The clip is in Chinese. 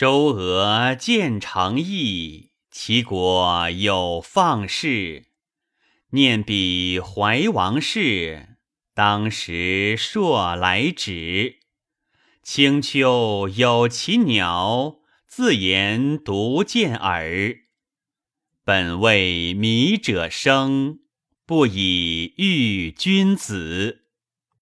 周俄见长义，齐国有放士，念彼怀王室，当时朔来止，青丘有其鸟，自言独见耳。本为迷者生，不以遇君子。